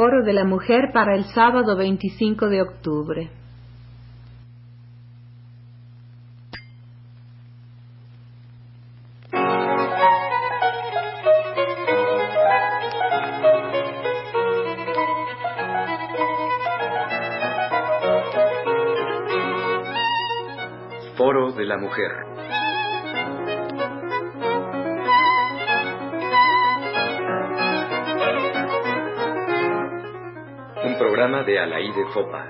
Foro de la Mujer para el sábado 25 de octubre. Foro de la Mujer. Programa de Fopa.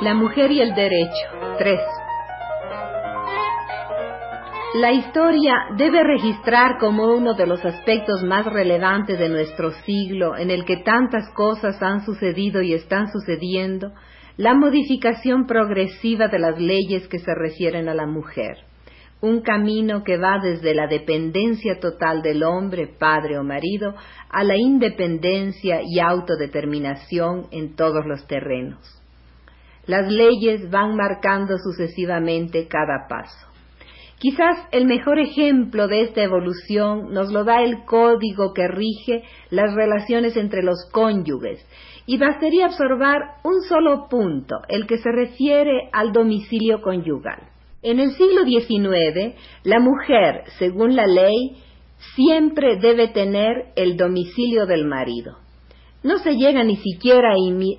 La mujer y el derecho. 3. La historia debe registrar como uno de los aspectos más relevantes de nuestro siglo, en el que tantas cosas han sucedido y están sucediendo, la modificación progresiva de las leyes que se refieren a la mujer, un camino que va desde la dependencia total del hombre, padre o marido, a la independencia y autodeterminación en todos los terrenos. Las leyes van marcando sucesivamente cada paso. Quizás el mejor ejemplo de esta evolución nos lo da el código que rige las relaciones entre los cónyuges, y bastaría observar un solo punto, el que se refiere al domicilio conyugal. En el siglo XIX, la mujer, según la ley, siempre debe tener el domicilio del marido. No se llega ni siquiera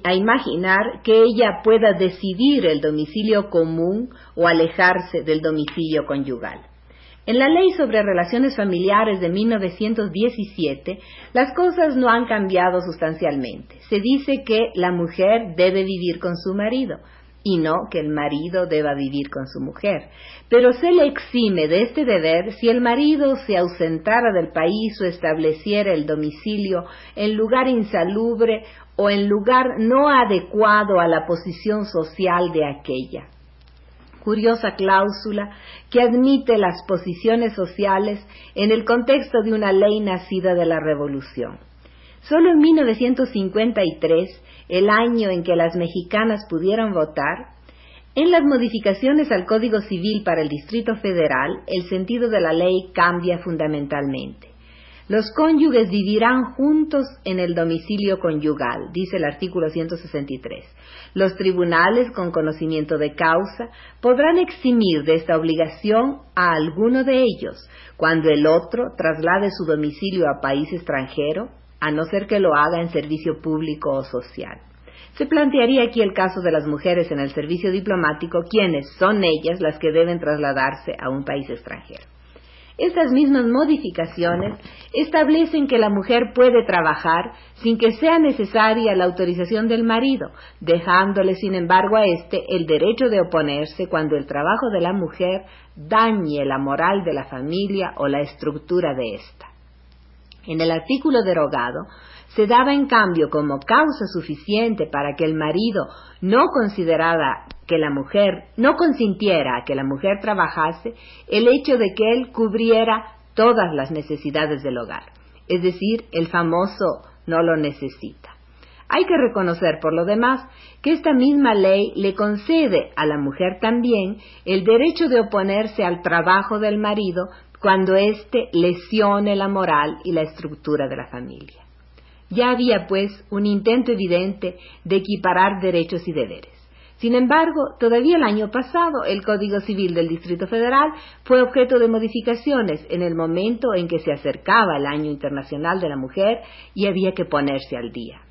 a, imaginar que ella pueda decidir el domicilio común o alejarse del domicilio conyugal. En la Ley sobre Relaciones Familiares de 1917, las cosas no han cambiado sustancialmente. Se dice que la mujer debe vivir con su marido, y no que el marido deba vivir con su mujer. Pero se le exime de este deber si el marido se ausentara del país o estableciera el domicilio en lugar insalubre o en lugar no adecuado a la posición social de aquella. Curiosa cláusula que admite las posiciones sociales en el contexto de una ley nacida de la Revolución. Solo en 1953 el año en que las mexicanas pudieron votar, en las modificaciones al Código Civil para el Distrito Federal, el sentido de la ley cambia fundamentalmente. Los cónyuges vivirán juntos en el domicilio conyugal, dice el artículo 163. Los tribunales, con conocimiento de causa, podrán eximir de esta obligación a alguno de ellos, cuando el otro traslade su domicilio a país extranjero, a no ser que lo haga en servicio público o social. Se plantearía aquí el caso de las mujeres en el servicio diplomático, quienes son ellas las que deben trasladarse a un país extranjero. Estas mismas modificaciones establecen que la mujer puede trabajar sin que sea necesaria la autorización del marido, dejándole sin embargo a éste el derecho de oponerse cuando el trabajo de la mujer dañe la moral de la familia o la estructura de ésta. En el artículo derogado se daba en cambio como causa suficiente para que el marido no considerara que la mujer, no consintiera que la mujer trabajase, el hecho de que él cubriera todas las necesidades del hogar. Es decir, el famoso no lo necesita. Hay que reconocer, por lo demás, que esta misma ley le concede a la mujer también el derecho de oponerse al trabajo del marido cuando éste lesione la moral y la estructura de la familia. Ya había, pues, un intento evidente de equiparar derechos y deberes. Sin embargo, todavía el año pasado el Código Civil del Distrito Federal fue objeto de modificaciones en el momento en que se acercaba el Año Internacional de la Mujer y había que ponerse al día.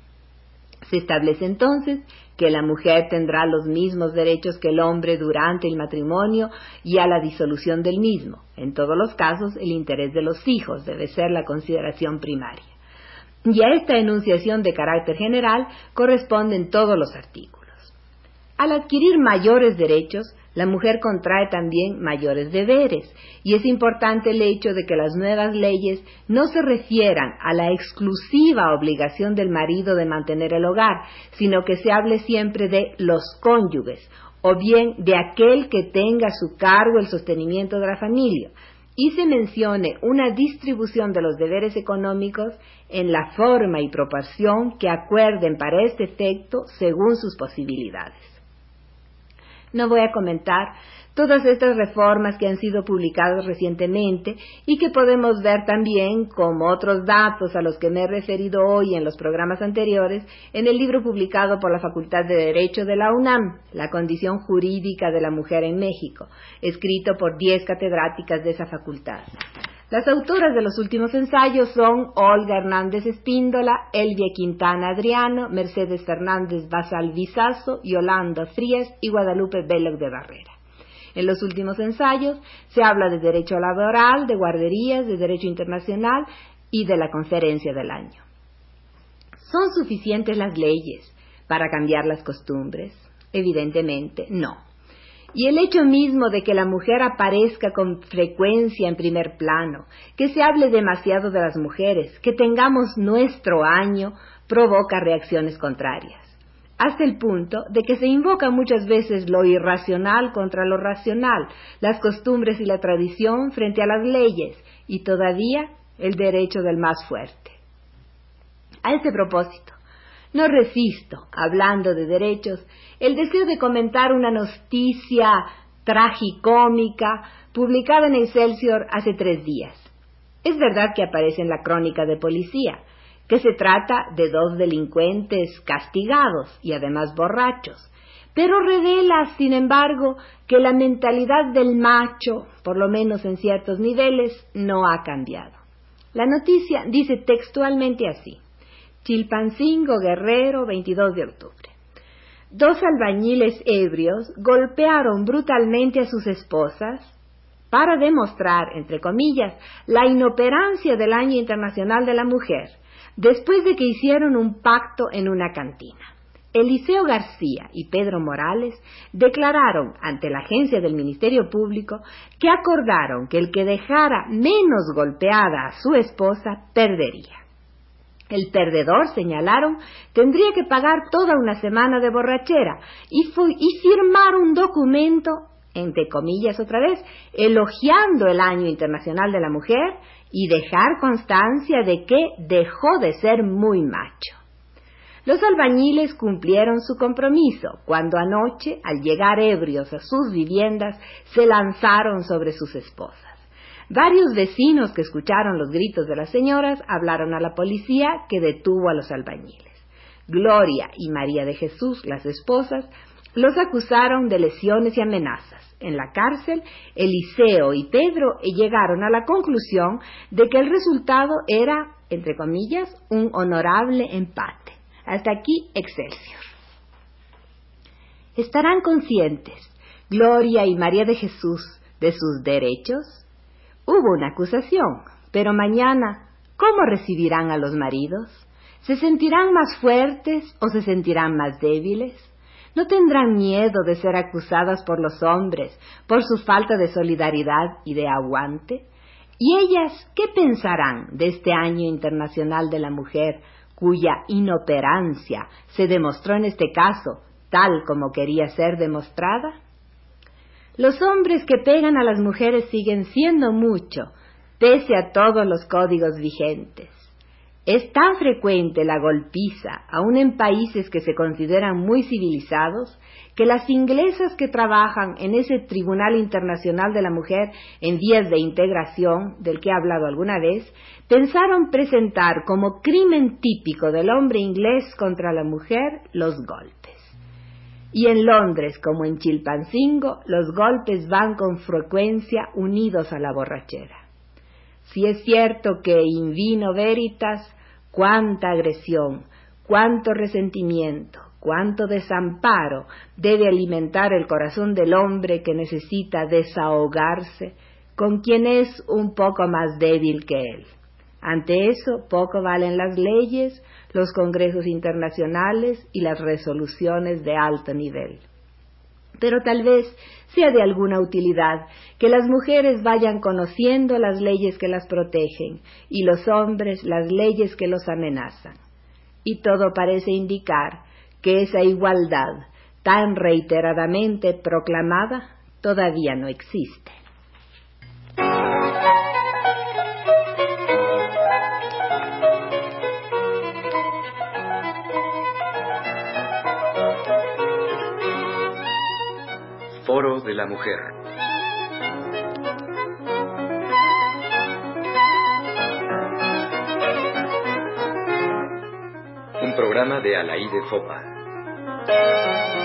Se establece entonces que la mujer tendrá los mismos derechos que el hombre durante el matrimonio y a la disolución del mismo. En todos los casos, el interés de los hijos debe ser la consideración primaria. Y a esta enunciación de carácter general corresponden todos los artículos. Al adquirir mayores derechos, la mujer contrae también mayores deberes, y es importante el hecho de que las nuevas leyes no se refieran a la exclusiva obligación del marido de mantener el hogar, sino que se hable siempre de los cónyuges, o bien de aquel que tenga a su cargo el sostenimiento de la familia, y se mencione una distribución de los deberes económicos en la forma y proporción que acuerden para este efecto según sus posibilidades. No voy a comentar todas estas reformas que han sido publicadas recientemente y que podemos ver también como otros datos a los que me he referido hoy en los programas anteriores en el libro publicado por la Facultad de Derecho de la UNAM, La condición jurídica de la mujer en México, escrito por diez catedráticas de esa facultad. Las autoras de los últimos ensayos son Olga Hernández Espíndola, Elvia Quintana Adriano, Mercedes Fernández Basal Vizazo, Yolanda Frías y Guadalupe Vélez de Barrera. En los últimos ensayos se habla de derecho laboral, de guarderías, de derecho internacional y de la conferencia del año. ¿Son suficientes las leyes para cambiar las costumbres? Evidentemente, no. Y el hecho mismo de que la mujer aparezca con frecuencia en primer plano, que se hable demasiado de las mujeres, que tengamos nuestro año, provoca reacciones contrarias hasta el punto de que se invoca muchas veces lo irracional contra lo racional, las costumbres y la tradición frente a las leyes, y todavía el derecho del más fuerte. A este propósito, no resisto, hablando de derechos, el deseo de comentar una noticia tragicómica publicada en Excelsior hace tres días. Es verdad que aparece en la crónica de policía, que se trata de dos delincuentes castigados y además borrachos, pero revela, sin embargo, que la mentalidad del macho, por lo menos en ciertos niveles, no ha cambiado. La noticia dice textualmente así. Chilpancingo Guerrero, 22 de octubre. Dos albañiles ebrios golpearon brutalmente a sus esposas para demostrar, entre comillas, la inoperancia del Año Internacional de la Mujer después de que hicieron un pacto en una cantina. Eliseo García y Pedro Morales declararon ante la agencia del Ministerio Público que acordaron que el que dejara menos golpeada a su esposa perdería. El perdedor, señalaron, tendría que pagar toda una semana de borrachera y, firmar un documento, entre comillas otra vez, elogiando el Año Internacional de la Mujer y dejar constancia de que dejó de ser muy macho. Los albañiles cumplieron su compromiso cuando anoche, al llegar ebrios a sus viviendas, se lanzaron sobre sus esposas. Varios vecinos que escucharon los gritos de las señoras hablaron a la policía que detuvo a los albañiles. Gloria y María de Jesús, las esposas, los acusaron de lesiones y amenazas en la cárcel, Eliseo y Pedro llegaron a la conclusión de que el resultado era, entre comillas, un honorable empate. Hasta aquí, Excelsior. ¿Estarán conscientes Gloria y María de Jesús de sus derechos? Hubo una acusación, pero mañana, ¿cómo recibirán a los maridos? ¿Se sentirán más fuertes o se sentirán más débiles? no tendrán miedo de ser acusadas por los hombres por su falta de solidaridad y de aguante? ¿Y ellas qué pensarán de este año internacional de la mujer cuya inoperancia se demostró en este caso tal como quería ser demostrada? Los hombres que pegan a las mujeres siguen siendo mucho, pese a todos los códigos vigentes. Es tan frecuente la golpiza, aun en países que se consideran muy civilizados, que las inglesas que trabajan en ese Tribunal Internacional de la Mujer en días de integración, del que he hablado alguna vez, pensaron presentar como crimen típico del hombre inglés contra la mujer los golpes. Y en Londres, como en Chilpancingo, los golpes van con frecuencia unidos a la borrachera. Si es cierto que in vino veritas, cuánta agresión, cuánto resentimiento, cuánto desamparo debe alimentar el corazón del hombre que necesita desahogarse con quien es un poco más débil que él. Ante eso, poco valen las leyes, los congresos internacionales y las resoluciones de alto nivel. Pero tal vez sea de alguna utilidad que las mujeres vayan conociendo las leyes que las protegen y los hombres las leyes que los amenazan. Y todo parece indicar que esa igualdad tan reiteradamente proclamada todavía no existe. De la mujer. Un programa de Alaí de Fopa.